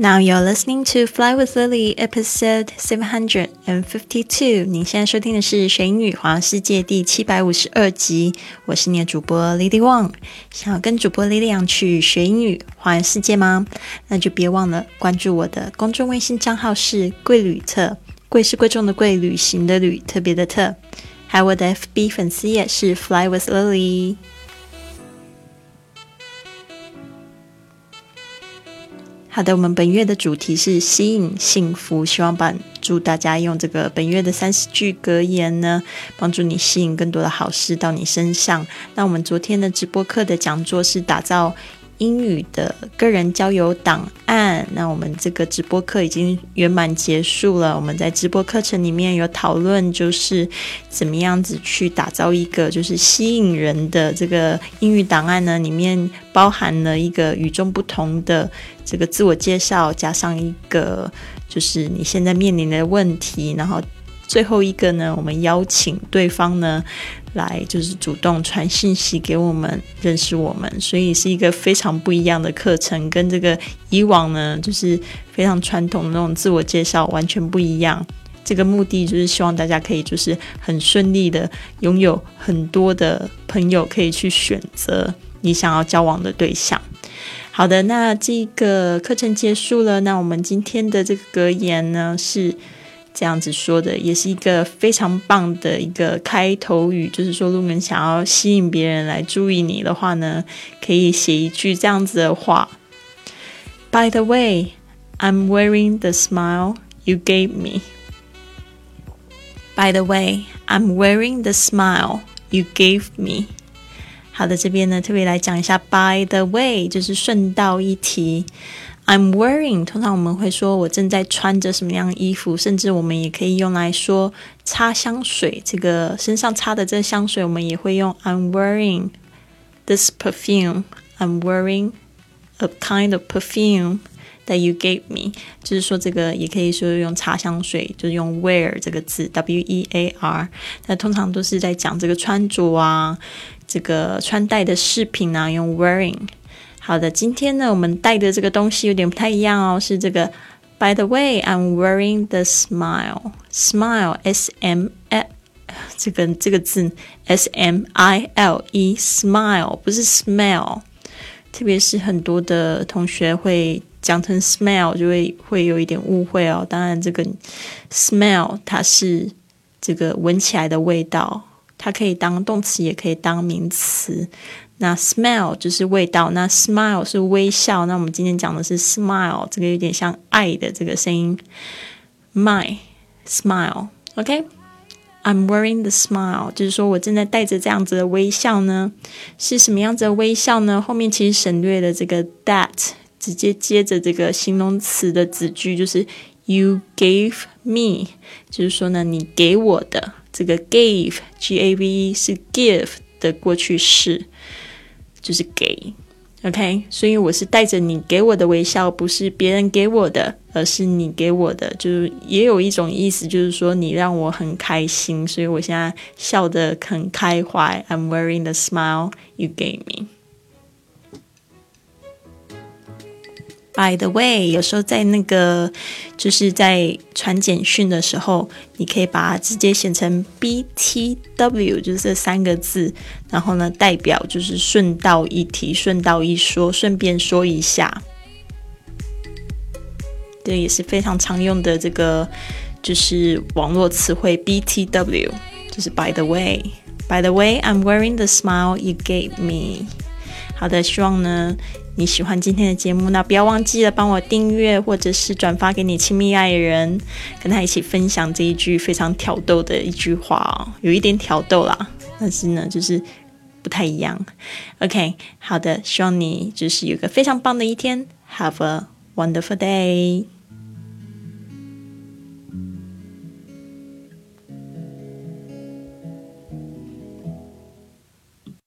Now you're listening to Fly with Lily, episode seven hundred and fifty-two. 您现在收听的是《学英语环游世界》第七百五十二集。我是你的主播 Lily Wang。想要跟主播 Lily 去学英语环游世界吗？那就别忘了关注我的公众微信账号是“贵旅特”，贵是贵重的贵，旅行的旅，特别的特。还有我的 FB 粉丝页是 Fly with Lily。好的，我们本月的主题是吸引幸福，希望帮祝大家用这个本月的三十句格言呢，帮助你吸引更多的好事到你身上。那我们昨天的直播课的讲座是打造。英语的个人交友档案，那我们这个直播课已经圆满结束了。我们在直播课程里面有讨论，就是怎么样子去打造一个就是吸引人的这个英语档案呢？里面包含了一个与众不同的这个自我介绍，加上一个就是你现在面临的问题，然后最后一个呢，我们邀请对方呢。来就是主动传信息给我们认识我们，所以是一个非常不一样的课程，跟这个以往呢就是非常传统的那种自我介绍完全不一样。这个目的就是希望大家可以就是很顺利的拥有很多的朋友，可以去选择你想要交往的对象。好的，那这个课程结束了，那我们今天的这个格言呢是。这样子说的也是一个非常棒的一个开头语，就是说，如果你想要吸引别人来注意你的话呢，可以写一句这样子的话：By the way, I'm wearing the smile you gave me. By the way, I'm wearing the smile you gave me. 好的，这边呢特别来讲一下，By the way，就是顺道一提。I'm wearing，通常我们会说我正在穿着什么样的衣服，甚至我们也可以用来说擦香水。这个身上擦的这香水，我们也会用 I'm wearing this perfume. I'm wearing a kind of perfume that you gave me。就是说这个也可以说用擦香水，就是用 wear 这个字，W E A R。那通常都是在讲这个穿着啊，这个穿戴的饰品啊，用 wearing。好的，今天呢，我们带的这个东西有点不太一样哦，是这个。By the way, I'm wearing the smile. Smile, S M L，这个这个字 S M I L E, smile 不是 smell。特别是很多的同学会讲成 smell，就会会有一点误会哦。当然，这个 smell 它是这个闻起来的味道，它可以当动词，也可以当名词。那 smell 就是味道，那 smile 是微笑。那我们今天讲的是 smile，这个有点像爱的这个声音。My smile，OK？I'm wearing the smile，就是说我正在带着这样子的微笑呢。是什么样子的微笑呢？后面其实省略了这个 that，直接接着这个形容词的子句，就是 you gave me，就是说呢，你给我的这个 gave，G A V E 是 give 的过去式。就是给，OK，所以我是带着你给我的微笑，不是别人给我的，而是你给我的，就是也有一种意思，就是说你让我很开心，所以我现在笑得很开怀。I'm wearing the smile you gave me. By the way，有时候在那个就是在传简讯的时候，你可以把它直接写成 B T W，就是这三个字，然后呢，代表就是顺道一提，顺道一说，顺便说一下。这也是非常常用的这个就是网络词汇 B T W，就是 By the way，By the way，I'm wearing the smile you gave me。好的，希望呢。你喜欢今天的节目，那不要忘记了帮我订阅，或者是转发给你亲密爱人，跟他一起分享这一句非常挑逗的一句话哦，有一点挑逗啦，但是呢，就是不太一样。OK，好的，希望你就是有个非常棒的一天，Have a wonderful day。